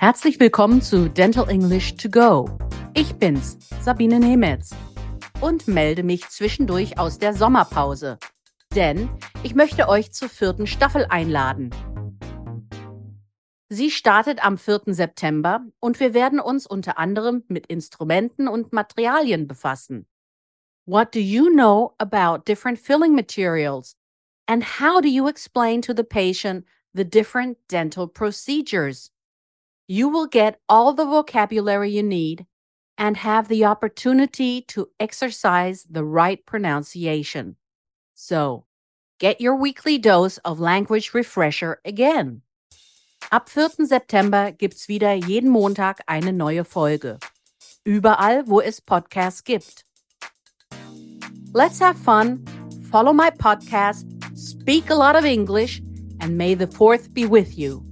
Herzlich willkommen zu Dental English to Go. Ich bin's, Sabine Nemetz, und melde mich zwischendurch aus der Sommerpause. Denn ich möchte euch zur vierten Staffel einladen. Sie startet am 4. September und wir werden uns unter anderem mit Instrumenten und Materialien befassen. What do you know about different filling materials? And how do you explain to the patient the different dental procedures? You will get all the vocabulary you need and have the opportunity to exercise the right pronunciation. So, get your weekly dose of language refresher again. Ab 4. September gibt's wieder jeden Montag eine neue Folge. Überall, wo es Podcasts gibt. Let's have fun, follow my podcast, speak a lot of English, and may the fourth be with you.